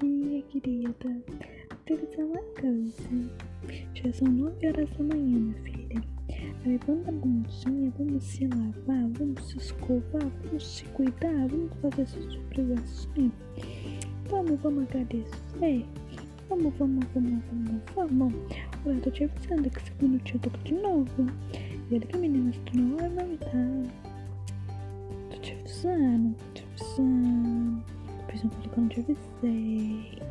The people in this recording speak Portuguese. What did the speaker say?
dia, querida. Vou te dizer uma coisa. Já são 9 horas da manhã, minha filha. Aí vamos a bundinha, vamos se lavar, vamos se escovar, vamos se cuidar, vamos fazer suas obrigações. Vamos, vamos agradecer. Vamos, vamos, vamos, vamos, vamos. Ué, eu tô te avisando que segundo dia eu tô de novo. E olha que meninas, se tu não vai aguentar. Tô te avisando, tô te avisando. Depois não controversy.